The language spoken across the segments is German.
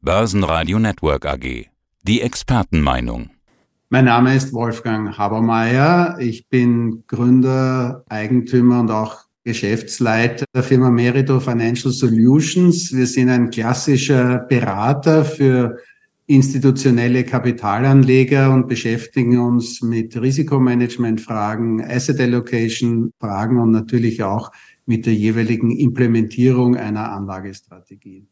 Börsenradio Network AG. Die Expertenmeinung. Mein Name ist Wolfgang Habermeier. Ich bin Gründer, Eigentümer und auch Geschäftsleiter der Firma Merito Financial Solutions. Wir sind ein klassischer Berater für institutionelle Kapitalanleger und beschäftigen uns mit Risikomanagement-Fragen, Asset Allocation-Fragen und natürlich auch mit der jeweiligen Implementierung einer Anlagestrategie.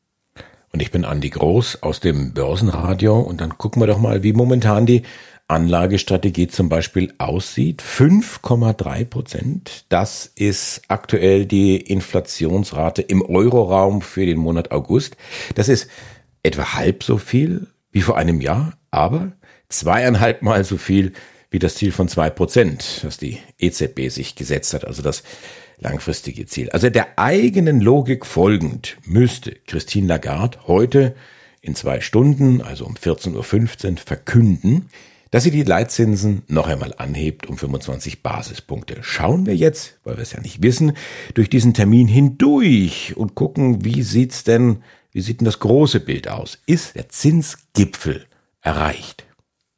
Und ich bin Andi Groß aus dem Börsenradio und dann gucken wir doch mal, wie momentan die Anlagestrategie zum Beispiel aussieht. 5,3 Prozent. Das ist aktuell die Inflationsrate im Euroraum für den Monat August. Das ist etwa halb so viel wie vor einem Jahr, aber zweieinhalb Mal so viel wie das Ziel von zwei Prozent, das die EZB sich gesetzt hat. Also das langfristige Ziel. Also der eigenen Logik folgend müsste Christine Lagarde heute in zwei Stunden, also um 14.15 Uhr, verkünden, dass sie die Leitzinsen noch einmal anhebt um 25 Basispunkte. Schauen wir jetzt, weil wir es ja nicht wissen, durch diesen Termin hindurch und gucken, wie sieht's denn, wie sieht denn das große Bild aus? Ist der Zinsgipfel erreicht?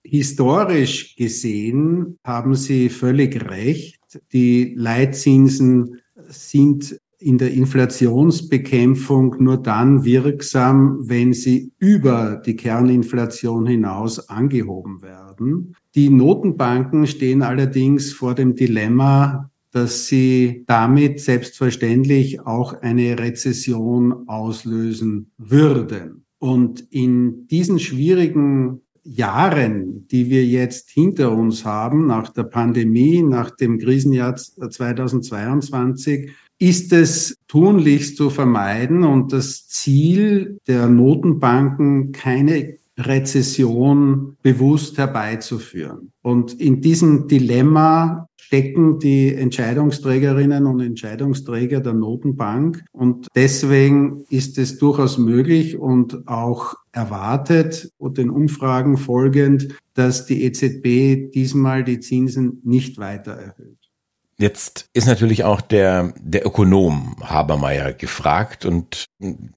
Historisch gesehen haben Sie völlig recht. Die Leitzinsen sind in der Inflationsbekämpfung nur dann wirksam, wenn sie über die Kerninflation hinaus angehoben werden. Die Notenbanken stehen allerdings vor dem Dilemma, dass sie damit selbstverständlich auch eine Rezession auslösen würden. Und in diesen schwierigen Jahren, die wir jetzt hinter uns haben, nach der Pandemie, nach dem Krisenjahr 2022, ist es tunlichst zu vermeiden und das Ziel der Notenbanken, keine Rezession bewusst herbeizuführen. Und in diesem Dilemma stecken die Entscheidungsträgerinnen und Entscheidungsträger der Notenbank. Und deswegen ist es durchaus möglich und auch erwartet und den Umfragen folgend, dass die EZB diesmal die Zinsen nicht weiter erhöht. Jetzt ist natürlich auch der, der Ökonom Habermeier gefragt und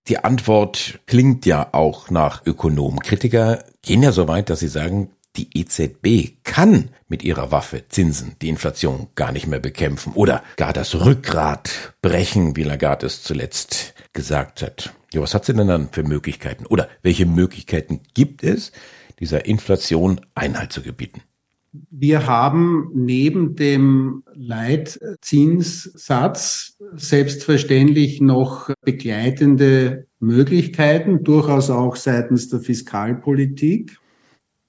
die Antwort klingt ja auch nach Ökonom. Kritiker gehen ja so weit, dass sie sagen, die EZB kann mit ihrer Waffe Zinsen die Inflation gar nicht mehr bekämpfen oder gar das Rückgrat brechen, wie Lagarde es zuletzt gesagt hat. Ja, was hat sie denn dann für Möglichkeiten? Oder welche Möglichkeiten gibt es, dieser Inflation Einhalt zu gebieten? Wir haben neben dem Leitzinssatz selbstverständlich noch begleitende Möglichkeiten, durchaus auch seitens der Fiskalpolitik.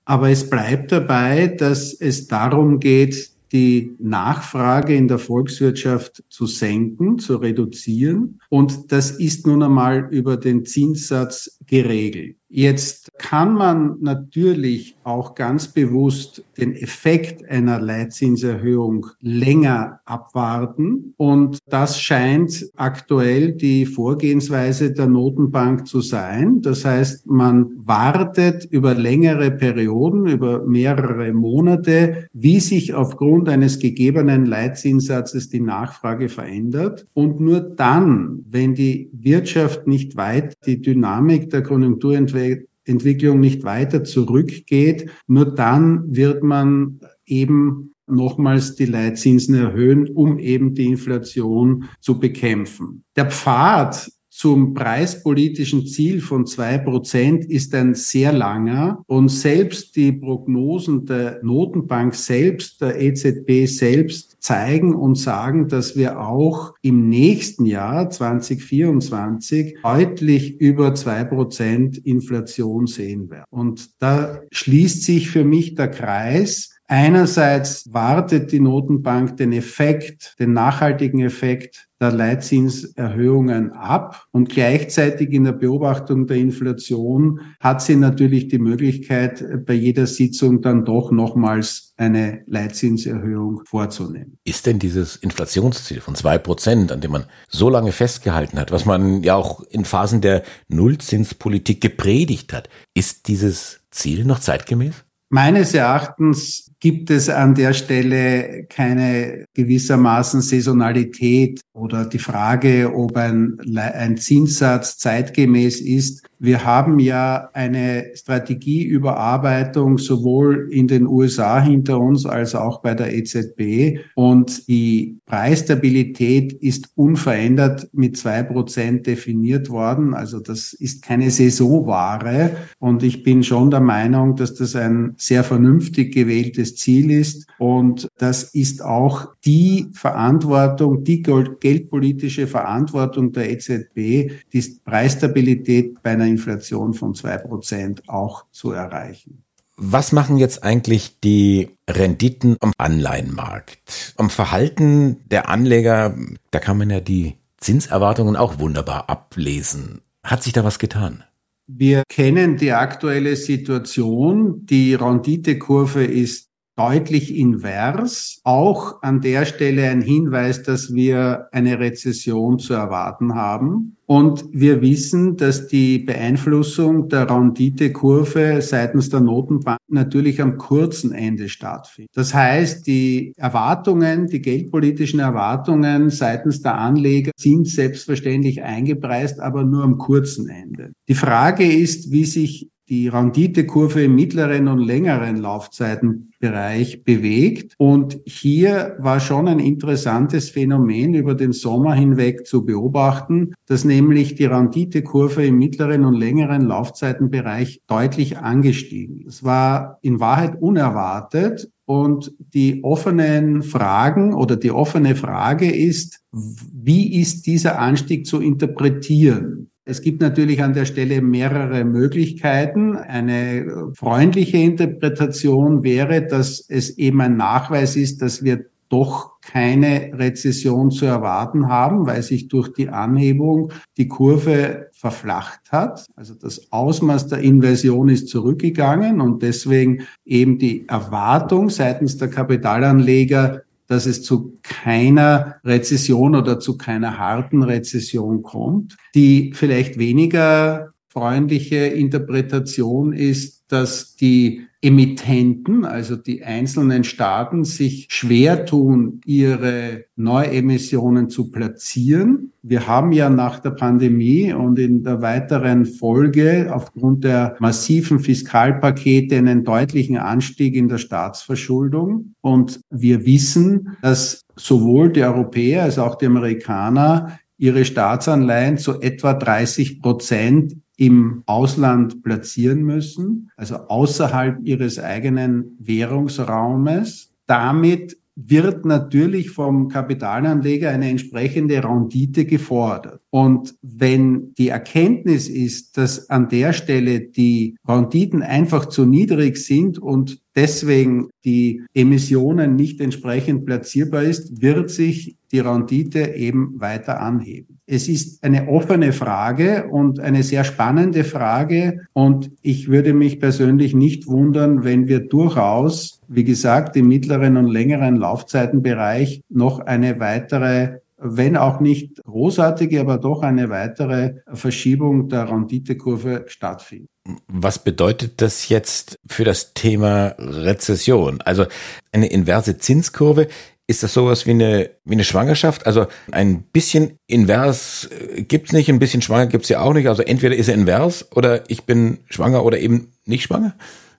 Aber es bleibt dabei, dass es darum geht, die Nachfrage in der Volkswirtschaft zu senken, zu reduzieren. Und das ist nun einmal über den Zinssatz geregelt. Jetzt kann man natürlich auch ganz bewusst den Effekt einer Leitzinserhöhung länger abwarten. Und das scheint aktuell die Vorgehensweise der Notenbank zu sein. Das heißt, man wartet über längere Perioden, über mehrere Monate, wie sich aufgrund eines gegebenen Leitzinssatzes die Nachfrage verändert. Und nur dann, wenn die Wirtschaft nicht weit die Dynamik der Konjunkturentwicklung nicht weiter zurückgeht, nur dann wird man eben nochmals die Leitzinsen erhöhen, um eben die Inflation zu bekämpfen. Der Pfad zum preispolitischen Ziel von zwei Prozent ist ein sehr langer und selbst die Prognosen der Notenbank selbst, der EZB selbst zeigen und sagen, dass wir auch im nächsten Jahr 2024 deutlich über zwei Prozent Inflation sehen werden. Und da schließt sich für mich der Kreis. Einerseits wartet die Notenbank den Effekt, den nachhaltigen Effekt der Leitzinserhöhungen ab und gleichzeitig in der Beobachtung der Inflation hat sie natürlich die Möglichkeit, bei jeder Sitzung dann doch nochmals eine Leitzinserhöhung vorzunehmen. Ist denn dieses Inflationsziel von zwei Prozent, an dem man so lange festgehalten hat, was man ja auch in Phasen der Nullzinspolitik gepredigt hat, ist dieses Ziel noch zeitgemäß? Meines Erachtens gibt es an der Stelle keine gewissermaßen Saisonalität oder die Frage, ob ein, ein Zinssatz zeitgemäß ist. Wir haben ja eine Strategieüberarbeitung sowohl in den USA hinter uns als auch bei der EZB und die Preisstabilität ist unverändert mit zwei Prozent definiert worden. Also das ist keine Saisonware. Und ich bin schon der Meinung, dass das ein sehr vernünftig gewähltes Ziel ist. Und das ist auch die Verantwortung, die geldpolitische Verantwortung der EZB, die Preisstabilität bei einer Inflation von zwei Prozent auch zu erreichen. Was machen jetzt eigentlich die Renditen am Anleihenmarkt? Am Verhalten der Anleger, da kann man ja die Zinserwartungen auch wunderbar ablesen. Hat sich da was getan? Wir kennen die aktuelle Situation. Die Renditekurve ist deutlich invers. Auch an der Stelle ein Hinweis, dass wir eine Rezession zu erwarten haben. Und wir wissen, dass die Beeinflussung der Renditekurve seitens der Notenbank natürlich am kurzen Ende stattfindet. Das heißt, die Erwartungen, die geldpolitischen Erwartungen seitens der Anleger sind selbstverständlich eingepreist, aber nur am kurzen Ende. Die Frage ist, wie sich die Renditekurve im mittleren und längeren Laufzeitenbereich bewegt. Und hier war schon ein interessantes Phänomen über den Sommer hinweg zu beobachten, dass nämlich die Renditekurve im mittleren und längeren Laufzeitenbereich deutlich angestiegen. Es war in Wahrheit unerwartet und die offenen Fragen oder die offene Frage ist, wie ist dieser Anstieg zu interpretieren? Es gibt natürlich an der Stelle mehrere Möglichkeiten. Eine freundliche Interpretation wäre, dass es eben ein Nachweis ist, dass wir doch keine Rezession zu erwarten haben, weil sich durch die Anhebung die Kurve verflacht hat. Also das Ausmaß der Inversion ist zurückgegangen und deswegen eben die Erwartung seitens der Kapitalanleger, dass es zu keiner Rezession oder zu keiner harten Rezession kommt. Die vielleicht weniger freundliche Interpretation ist, dass die Emittenten, also die einzelnen Staaten, sich schwer tun, ihre Neuemissionen zu platzieren. Wir haben ja nach der Pandemie und in der weiteren Folge aufgrund der massiven Fiskalpakete einen deutlichen Anstieg in der Staatsverschuldung. Und wir wissen, dass sowohl die Europäer als auch die Amerikaner ihre Staatsanleihen zu etwa 30 Prozent im Ausland platzieren müssen, also außerhalb ihres eigenen Währungsraumes. Damit wird natürlich vom Kapitalanleger eine entsprechende Rendite gefordert. Und wenn die Erkenntnis ist, dass an der Stelle die Renditen einfach zu niedrig sind und deswegen die Emissionen nicht entsprechend platzierbar ist, wird sich die Rendite eben weiter anheben. Es ist eine offene Frage und eine sehr spannende Frage und ich würde mich persönlich nicht wundern, wenn wir durchaus, wie gesagt, im mittleren und längeren Laufzeitenbereich noch eine weitere wenn auch nicht großartige, aber doch eine weitere Verschiebung der Renditekurve stattfindet. Was bedeutet das jetzt für das Thema Rezession? Also eine inverse Zinskurve, ist das sowas wie eine, wie eine Schwangerschaft? Also ein bisschen invers äh, gibt's nicht, ein bisschen schwanger gibt's ja auch nicht. Also entweder ist er invers oder ich bin schwanger oder eben nicht schwanger?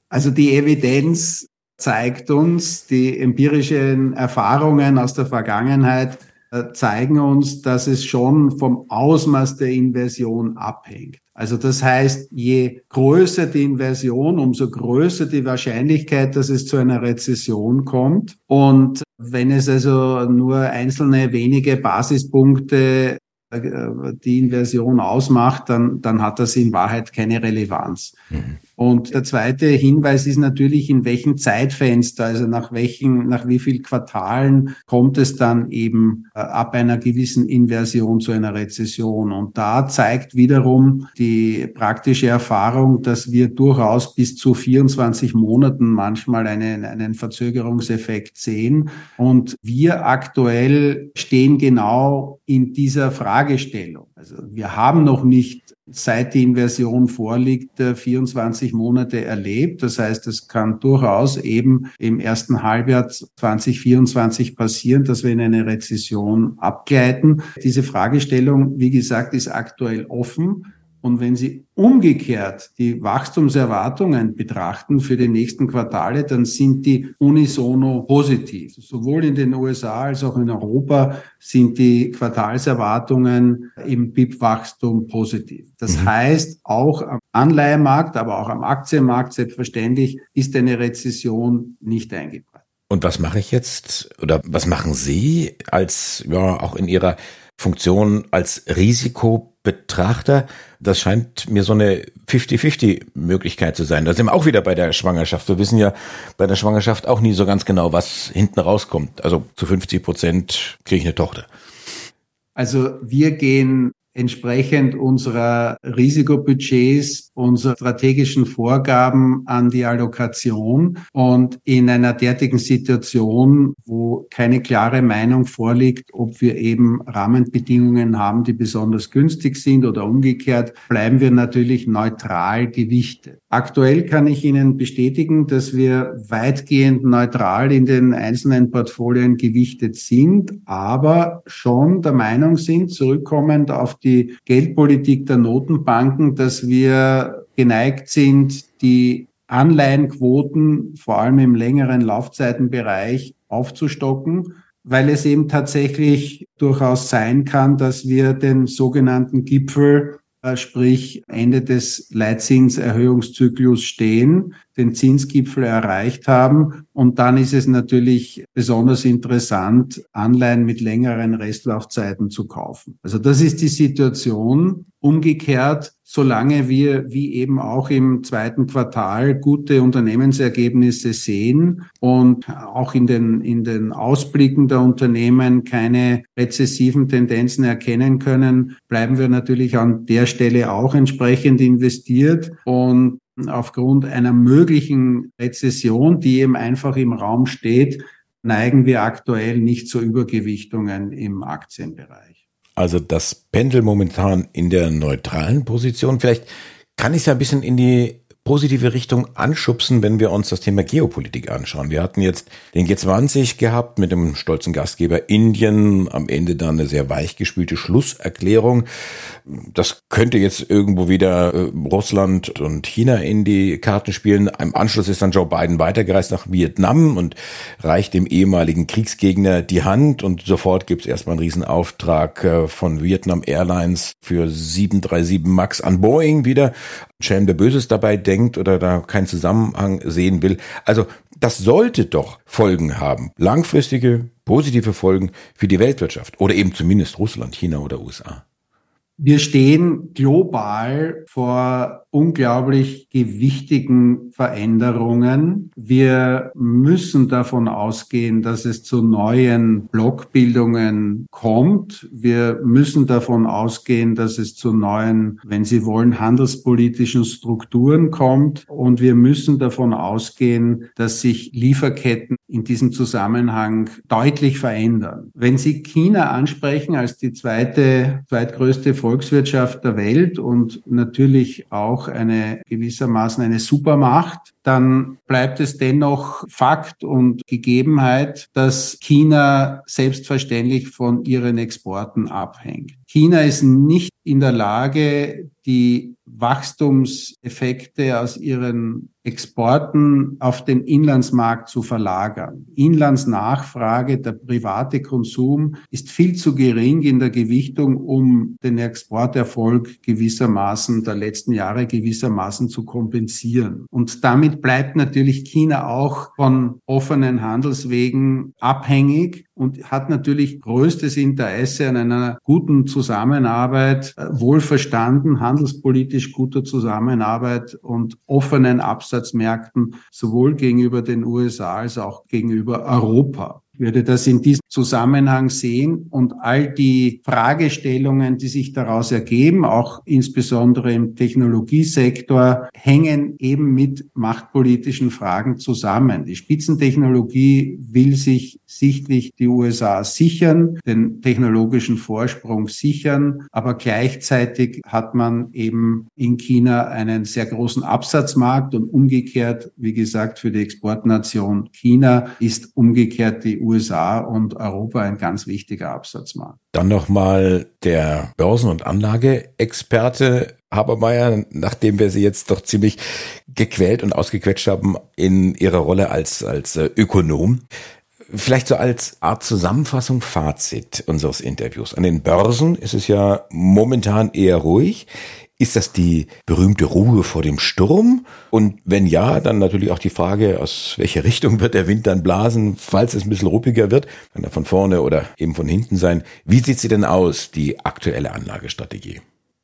Also die Evidenz zeigt uns, die empirischen Erfahrungen aus der Vergangenheit äh, zeigen uns, dass es schon vom Ausmaß der Inversion abhängt. Also das heißt, je größer die Inversion, umso größer die Wahrscheinlichkeit, dass es zu einer Rezession kommt. Und wenn es also nur einzelne wenige Basispunkte äh, die Inversion ausmacht, dann, dann hat das in Wahrheit keine Relevanz. Mhm. Und der zweite Hinweis ist natürlich, in welchem Zeitfenster, also nach welchen, nach wie viel Quartalen kommt es dann eben äh, ab einer gewissen Inversion zu einer Rezession. Und da zeigt wiederum die praktische Erfahrung, dass wir durchaus bis zu 24 Monaten manchmal einen, einen Verzögerungseffekt sehen. Und wir aktuell stehen genau in dieser Fragestellung. Also wir haben noch nicht seit die Inversion vorliegt, 24 Monate erlebt. Das heißt, es kann durchaus eben im ersten Halbjahr 2024 passieren, dass wir in eine Rezession abgleiten. Diese Fragestellung, wie gesagt, ist aktuell offen. Und wenn Sie umgekehrt die Wachstumserwartungen betrachten für die nächsten Quartale, dann sind die unisono positiv. Sowohl in den USA als auch in Europa sind die Quartalserwartungen im BIP-Wachstum positiv. Das mhm. heißt, auch am Anleihemarkt, aber auch am Aktienmarkt selbstverständlich ist eine Rezession nicht eingepreist. Und was mache ich jetzt oder was machen Sie als ja auch in Ihrer Funktion als Risikobetrachter. Das scheint mir so eine 50-50-Möglichkeit zu sein. Da sind wir auch wieder bei der Schwangerschaft. Wir wissen ja bei der Schwangerschaft auch nie so ganz genau, was hinten rauskommt. Also zu 50 Prozent kriege ich eine Tochter. Also wir gehen entsprechend unserer Risikobudgets, unserer strategischen Vorgaben an die Allokation. Und in einer derartigen Situation, wo keine klare Meinung vorliegt, ob wir eben Rahmenbedingungen haben, die besonders günstig sind oder umgekehrt, bleiben wir natürlich neutral gewichtet. Aktuell kann ich Ihnen bestätigen, dass wir weitgehend neutral in den einzelnen Portfolien gewichtet sind, aber schon der Meinung sind, zurückkommend auf die Geldpolitik der Notenbanken, dass wir geneigt sind, die Anleihenquoten vor allem im längeren Laufzeitenbereich aufzustocken, weil es eben tatsächlich durchaus sein kann, dass wir den sogenannten Gipfel äh, sprich Ende des Leitzinserhöhungszyklus stehen, den Zinsgipfel erreicht haben. Und dann ist es natürlich besonders interessant, Anleihen mit längeren Restlaufzeiten zu kaufen. Also das ist die Situation. Umgekehrt, solange wir, wie eben auch im zweiten Quartal, gute Unternehmensergebnisse sehen und auch in den, in den Ausblicken der Unternehmen keine rezessiven Tendenzen erkennen können, bleiben wir natürlich an der Stelle auch entsprechend investiert und aufgrund einer möglichen Rezession, die eben einfach im Raum steht, neigen wir aktuell nicht zu Übergewichtungen im Aktienbereich. Also das Pendel momentan in der neutralen Position. Vielleicht kann ich es ja ein bisschen in die positive Richtung anschubsen, wenn wir uns das Thema Geopolitik anschauen. Wir hatten jetzt den G20 gehabt mit dem stolzen Gastgeber Indien, am Ende dann eine sehr weichgespülte Schlusserklärung. Das könnte jetzt irgendwo wieder äh, Russland und China in die Karten spielen. Im Anschluss ist dann Joe Biden weitergereist nach Vietnam und reicht dem ehemaligen Kriegsgegner die Hand und sofort gibt es erstmal einen Riesenauftrag äh, von Vietnam Airlines für 737 MAX an Boeing wieder. Schelm der Böses dabei denkt oder da keinen Zusammenhang sehen will. Also das sollte doch Folgen haben. Langfristige, positive Folgen für die Weltwirtschaft oder eben zumindest Russland, China oder USA. Wir stehen global vor unglaublich gewichtigen Veränderungen. Wir müssen davon ausgehen, dass es zu neuen Blockbildungen kommt. Wir müssen davon ausgehen, dass es zu neuen, wenn Sie wollen, handelspolitischen Strukturen kommt. Und wir müssen davon ausgehen, dass sich Lieferketten in diesem Zusammenhang deutlich verändern. Wenn Sie China ansprechen als die zweite, zweitgrößte Volkswirtschaft der Welt und natürlich auch eine gewissermaßen eine Supermacht, dann bleibt es dennoch Fakt und Gegebenheit, dass China selbstverständlich von ihren Exporten abhängt. China ist nicht in der Lage, die Wachstumseffekte aus ihren Exporten auf den Inlandsmarkt zu verlagern. Inlandsnachfrage, der private Konsum ist viel zu gering in der Gewichtung, um den Exporterfolg gewissermaßen der letzten Jahre gewissermaßen zu kompensieren. Und damit bleibt natürlich China auch von offenen Handelswegen abhängig und hat natürlich größtes Interesse an einer guten Zusammenarbeit, äh, wohlverstanden, handelspolitisch guter Zusammenarbeit und offenen Absatzmärkten, sowohl gegenüber den USA als auch gegenüber Europa. Würde das in diesem Zusammenhang sehen und all die Fragestellungen, die sich daraus ergeben, auch insbesondere im Technologiesektor, hängen eben mit machtpolitischen Fragen zusammen. Die Spitzentechnologie will sich sichtlich die USA sichern, den technologischen Vorsprung sichern, aber gleichzeitig hat man eben in China einen sehr großen Absatzmarkt und umgekehrt, wie gesagt, für die Exportnation China ist umgekehrt die USA und Europa ein ganz wichtiger Absatzmarkt. Dann nochmal der Börsen- und Anlageexperte Habermeier, nachdem wir sie jetzt doch ziemlich gequält und ausgequetscht haben in ihrer Rolle als, als äh, Ökonom. Vielleicht so als Art Zusammenfassung, Fazit unseres Interviews. An den Börsen ist es ja momentan eher ruhig. Ist das die berühmte Ruhe vor dem Sturm? Und wenn ja, dann natürlich auch die Frage, aus welcher Richtung wird der Wind dann blasen, falls es ein bisschen ruppiger wird? Kann er von vorne oder eben von hinten sein? Wie sieht sie denn aus, die aktuelle Anlagestrategie?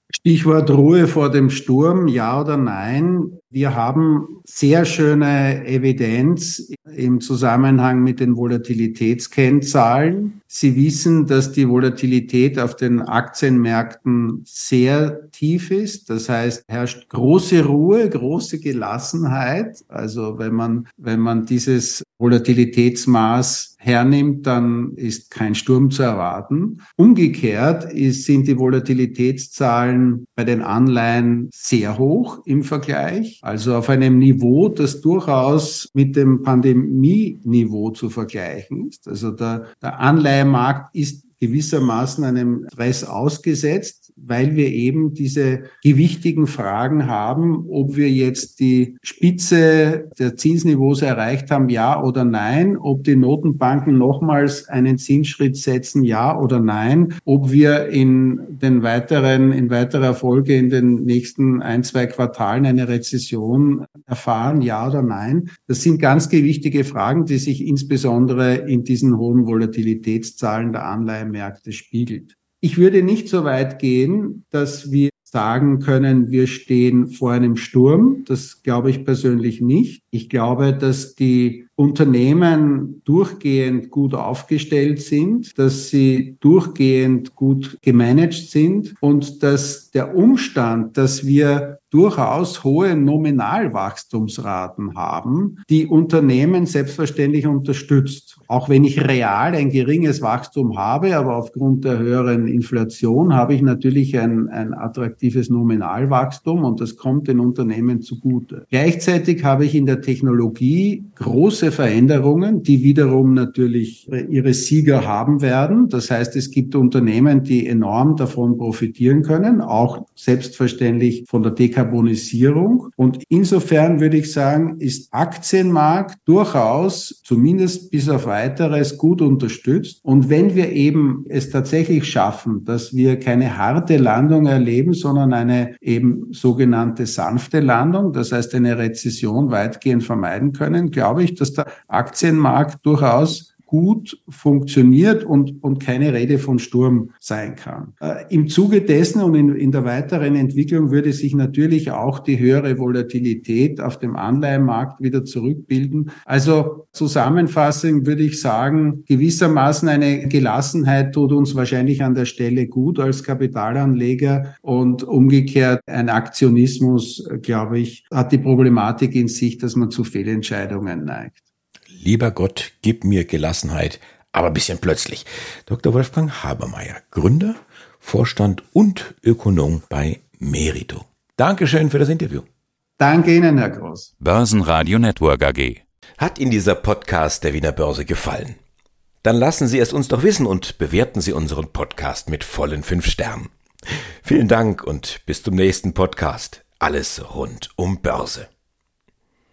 Stichwort Ruhe vor dem Sturm, ja oder nein? Wir haben sehr schöne Evidenz im Zusammenhang mit den Volatilitätskennzahlen. Sie wissen, dass die Volatilität auf den Aktienmärkten sehr tief ist. Das heißt, herrscht große Ruhe, große Gelassenheit. Also wenn man, wenn man dieses Volatilitätsmaß hernimmt, dann ist kein Sturm zu erwarten. Umgekehrt ist, sind die Volatilitätszahlen bei den Anleihen sehr hoch im Vergleich. Also auf einem Niveau, das durchaus mit dem Pandemieniveau zu vergleichen ist. Also der, der Anleihemarkt ist gewissermaßen einem Stress ausgesetzt, weil wir eben diese gewichtigen Fragen haben, ob wir jetzt die Spitze der Zinsniveaus erreicht haben, ja oder nein, ob die Notenbanken nochmals einen Zinsschritt setzen, ja oder nein, ob wir in den weiteren, in weiterer Folge in den nächsten ein, zwei Quartalen eine Rezession erfahren, ja oder nein. Das sind ganz gewichtige Fragen, die sich insbesondere in diesen hohen Volatilitätszahlen der Anleihen Märkte spiegelt. Ich würde nicht so weit gehen, dass wir sagen können, wir stehen vor einem Sturm. Das glaube ich persönlich nicht. Ich glaube, dass die Unternehmen durchgehend gut aufgestellt sind, dass sie durchgehend gut gemanagt sind und dass der Umstand, dass wir durchaus hohe Nominalwachstumsraten haben, die Unternehmen selbstverständlich unterstützt. Auch wenn ich real ein geringes Wachstum habe, aber aufgrund der höheren Inflation habe ich natürlich ein, ein attraktives Nominalwachstum und das kommt den Unternehmen zugute. Gleichzeitig habe ich in der Technologie große Veränderungen, die wiederum natürlich ihre Sieger haben werden. Das heißt, es gibt Unternehmen, die enorm davon profitieren können, auch selbstverständlich von der Dekarbonisierung. Und insofern würde ich sagen, ist Aktienmarkt durchaus zumindest bis auf weiteres gut unterstützt. Und wenn wir eben es tatsächlich schaffen, dass wir keine harte Landung erleben, sondern eine eben sogenannte sanfte Landung, das heißt eine Rezession weitgehend vermeiden können, glaube ich, dass der Aktienmarkt durchaus gut funktioniert und, und keine Rede von Sturm sein kann. Äh, Im Zuge dessen und in, in der weiteren Entwicklung würde sich natürlich auch die höhere Volatilität auf dem Anleihenmarkt wieder zurückbilden. Also zusammenfassend würde ich sagen, gewissermaßen eine Gelassenheit tut uns wahrscheinlich an der Stelle gut als Kapitalanleger und umgekehrt ein Aktionismus, glaube ich, hat die Problematik in sich, dass man zu Fehlentscheidungen neigt. Lieber Gott, gib mir Gelassenheit, aber ein bisschen plötzlich. Dr. Wolfgang Habermeier, Gründer, Vorstand und Ökonom bei Merito. Dankeschön für das Interview. Danke Ihnen, Herr Groß. Börsenradio Network AG. Hat Ihnen dieser Podcast der Wiener Börse gefallen? Dann lassen Sie es uns doch wissen und bewerten Sie unseren Podcast mit vollen fünf Sternen. Vielen Dank und bis zum nächsten Podcast. Alles rund um Börse.